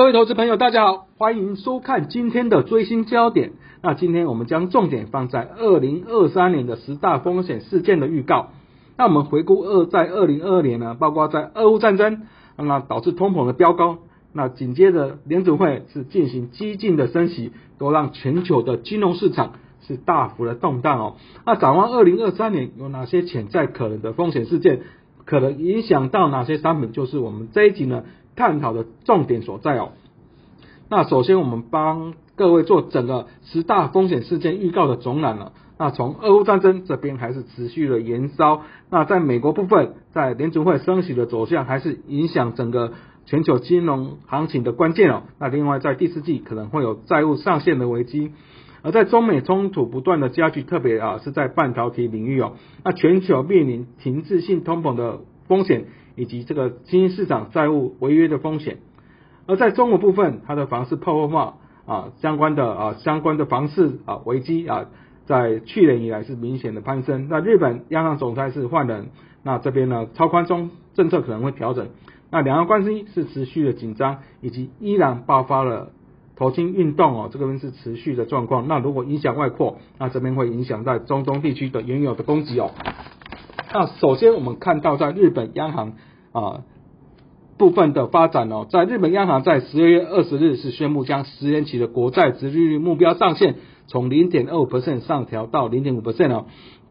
各位投资朋友，大家好，欢迎收看今天的追星焦点。那今天我们将重点放在二零二三年的十大风险事件的预告。那我们回顾二在二零二二年呢，包括在俄乌战争，那导致通膨的飙高，那紧接着联储会是进行激进的升息，都让全球的金融市场是大幅的动荡哦。那展望二零二三年，有哪些潜在可能的风险事件，可能影响到哪些商品，就是我们这一集呢探讨的重点所在哦。那首先我们帮各位做整个十大风险事件预告的总览了。那从俄乌战争这边还是持续的延烧。那在美国部分，在联储会升息的走向还是影响整个全球金融行情的关键哦。那另外在第四季可能会有债务上限的危机。而在中美冲突不断的加剧，特别啊是在半导体领域哦。那全球面临停滞性通膨的风险，以及这个新兴市场债务违约的风险。而在中国部分，它的房市泡沫化啊相关的啊相关的房市啊危机啊，在去年以来是明显的攀升。那日本央行总裁是换人，那这边呢超宽松政策可能会调整。那两岸关系是持续的紧张，以及依然爆发了投金运动哦，这个边是持续的状况。那如果影响外扩，那这边会影响在中东地区的原有的供给哦。那首先我们看到在日本央行啊。部分的发展哦，在日本央行在十二月二十日是宣布将十年期的国债殖利率目标上限从零点二五 percent 上调到零点五 percent 哦，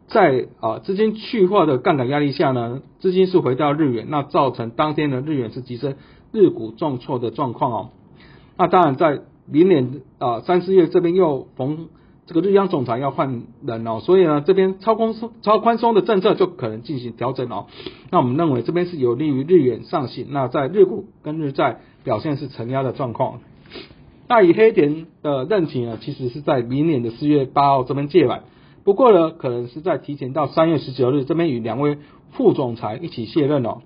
在啊资金去化的杠杆压力下呢，资金是回到日元，那造成当天的日元是急升，日股重挫的状况哦。那当然在明年啊三四月这边又逢。这个日央总裁要换人哦，所以呢，这边超宽松、超宽松的政策就可能进行调整哦。那我们认为这边是有利于日元上行。那在日股跟日债表现是承压的状况。那以黑田的任期呢，其实是在明年的四月八号这边届满，不过呢，可能是在提前到三月十九日这边与两位副总裁一起卸任哦。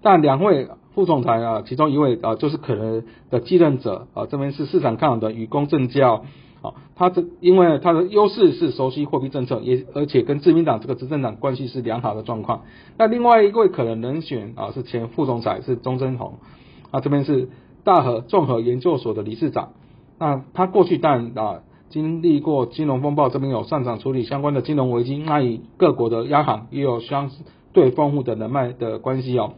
但两位副总裁啊，其中一位啊，就是可能的继任者啊，这边是市场看好的与公正教。好，他这因为他的优势是熟悉货币政策，也而且跟自民党这个执政党关系是良好的状况。那另外一位可能人选啊是前副总裁是钟贞宏，啊这边是大和综合研究所的理事长。那他过去当然啊经历过金融风暴，这边有擅长处理相关的金融危机，那与各国的央行也有相对丰富的人脉的关系哦。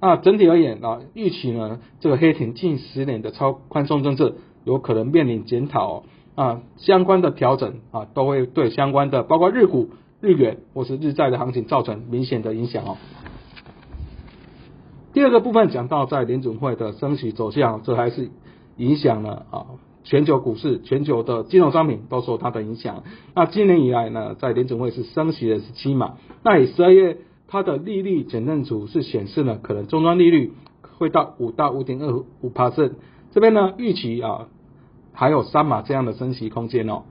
那整体而言啊，预期呢这个黑田近十年的超宽松政策。有可能面临检讨啊，相关的调整啊，都会对相关的包括日股、日元或是日债的行情造成明显的影响哦。第二个部分讲到在联准会的升息走向，这还是影响了啊全球股市、全球的金融商品都受它的影响。那今年以来呢，在联准会是升息的是七码，那以十二月它的利率简认图是显示呢，可能终端利率会到五到五点二五 percent，这边呢预期啊。还有三码这样的升息空间哦。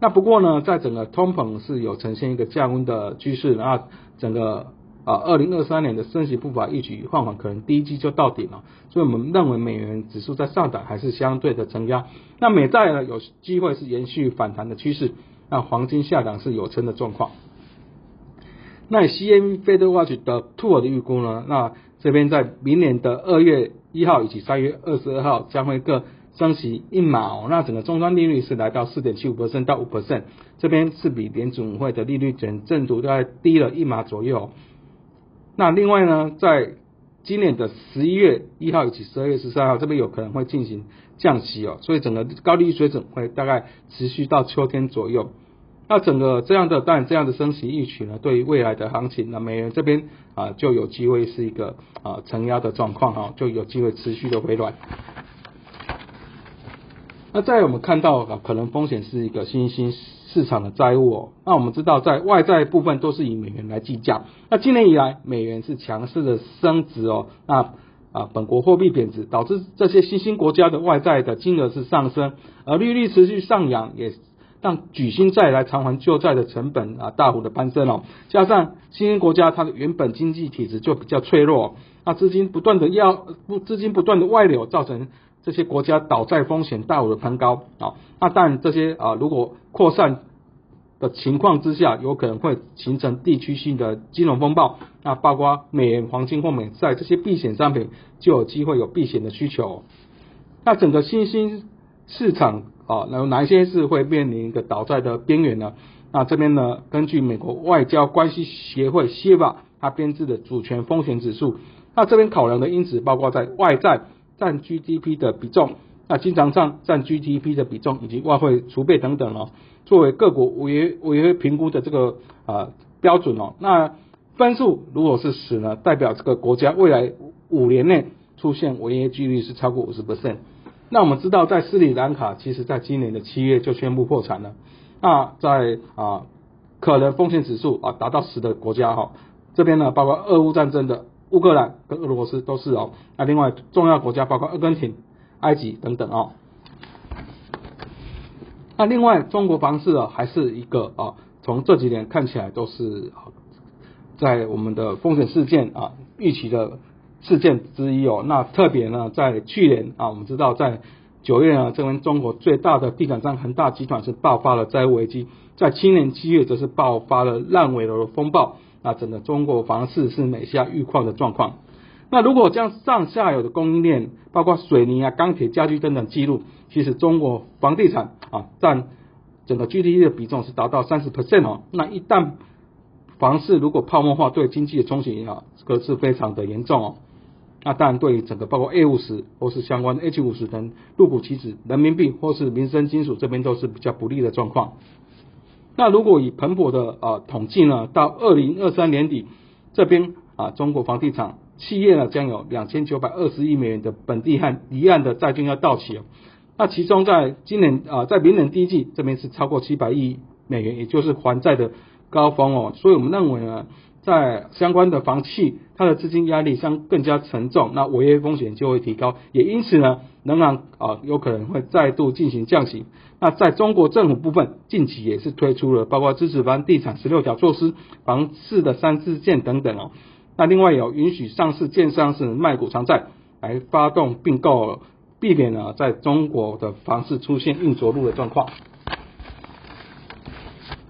那不过呢，在整个通膨是有呈现一个降温的趋势，那整个啊二零二三年的升息步伐一举放缓，可能第一季就到顶了。所以我们认为美元指数在上涨还是相对的承压。那美债呢有机会是延续反弹的趋势，那黄金下涨是有撑的状况。那 C M Fed Watch 的 Two 的预估呢，那这边在明年的二月一号以及三月二十二号将会各。升息一码哦，那整个终端利率是来到四点七五 percent 到五 percent，这边是比联准会的利率整正度大概低了一码左右。那另外呢，在今年的十一月一号以及十二月十三号，这边有可能会进行降息哦，所以整个高利率水准会大概持续到秋天左右。那整个这样的，当然这样的升息预期呢，对于未来的行情，那美元这边啊就有机会是一个啊承压的状况哈，就有机会持续的回暖。那在我们看到啊，可能风险是一个新兴市场的债务哦。那我们知道，在外债部分都是以美元来计价。那今年以来，美元是强势的升值哦。那啊，本国货币贬值，导致这些新兴国家的外债的金额是上升，而利率持续上扬，也让举新债来偿还旧债的成本啊大幅的攀升哦。加上新兴国家它的原本经济体质就比较脆弱，那资金不断的要不资金不断的外流，造成。这些国家倒债风险大幅的攀高啊，那但这些啊如果扩散的情况之下，有可能会形成地区性的金融风暴，那包括美元、黄金或美债这些避险商品就有机会有避险的需求。那整个新兴市场啊，有哪一些是会面临一个倒债的边缘呢？那这边呢，根据美国外交关系协会 （SIVA） 它编制的主权风险指数，那这边考量的因子包括在外债占 GDP 的比重。那经常上占 GDP 的比重以及外汇储备等等哦，作为各国违约违约评估的这个啊标准哦。那分数如果是十呢，代表这个国家未来五年内出现违约几率是超过五十 percent。那我们知道，在斯里兰卡，其实在今年的七月就宣布破产了。那在啊可能风险指数啊达到十的国家哈，这边呢包括俄乌战争的乌克兰跟俄罗斯都是哦。那另外重要国家包括阿根廷。埃及等等哦，那另外中国房市啊，还是一个啊，从这几年看起来都是在我们的风险事件啊预期的事件之一哦。那特别呢，在去年啊，我们知道在九月呢，这边中国最大的地产商恒大集团是爆发了债务危机，在今年七月则是爆发了烂尾楼的风暴，那整个中国房市是每下愈况的状况。那如果将上下游的供应链，包括水泥啊、钢铁、家具等等记录，其实中国房地产啊占整个 GDP 的比重是达到三十 percent 哦。那一旦房市如果泡沫化，对经济的冲击啊，这个是非常的严重哦。那当然对于整个包括 A 五十或是相关的 H 五十等入股期指、人民币或是民生金属这边都是比较不利的状况。那如果以彭博的啊统计呢，到二零二三年底这边啊中国房地产。企业呢将有两千九百二十亿美元的本地和离岸的债券要到期哦。那其中在今年啊，在明年第一季这边是超过七百亿美元，也就是还债的高峰哦。所以我们认为呢，在相关的房企，它的资金压力相更加沉重，那违约风险就会提高。也因此呢，仍然啊有可能会再度进行降息。那在中国政府部分，近期也是推出了包括支持房地产十六条措施、房市的三支箭等等哦。那另外有允许上市建商是卖股偿债来发动并购，避免呢在中国的房市出现硬着陆的状况。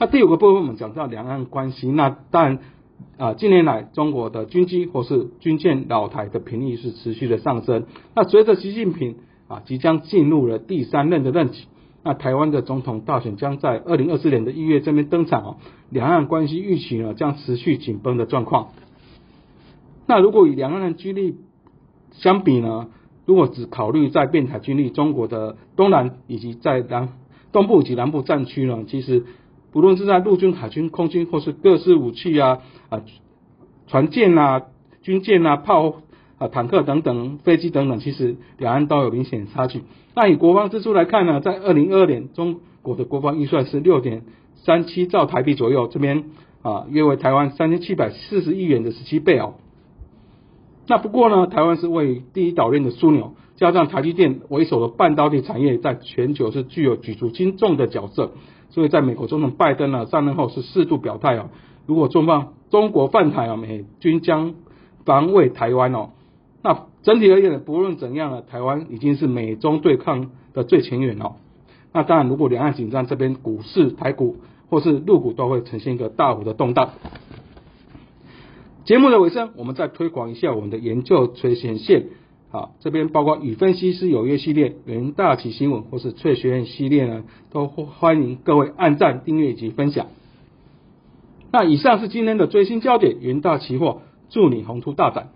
那第五个部分我们讲到两岸关系，那当然啊近年来中国的军机或是军舰老台的频率是持续的上升。那随着习近平啊即将进入了第三任的任期，那台湾的总统大选将在二零二四年的一月这边登场哦，两岸关系预期呢将持续紧绷的状况。那如果与两岸的军力相比呢？如果只考虑在变台军力，中国的东南以及在南东部及南部战区呢，其实不论是在陆军、海军、空军，或是各式武器啊啊船舰啊、军舰啊、炮啊、坦克等等、飞机等等，其实两岸都有明显差距。那以国防支出来看呢，在二零二二年，中国的国防预算是六点三七兆台币左右，这边啊约为台湾三千七百四十亿元的十七倍哦。那不过呢，台湾是位于第一岛链的枢纽，加上台积电为首的半导体产业在全球是具有举足轻重的角色，所以在美国总统拜登呢上任后是适度表态哦，如果中方中国犯台啊，美军将防卫台湾哦。那整体而言，不论怎样呢，台湾已经是美中对抗的最前沿哦。那当然，如果两岸紧张，这边股市、台股或是陆股都会呈现一个大幅的动荡。节目的尾声，我们再推广一下我们的研究垂显线。啊，这边包括与分析师有约系列、元大旗新闻或是翠学院系列呢，都欢迎各位按赞、订阅以及分享。那以上是今天的最新焦点，元大期货，祝你宏图大展。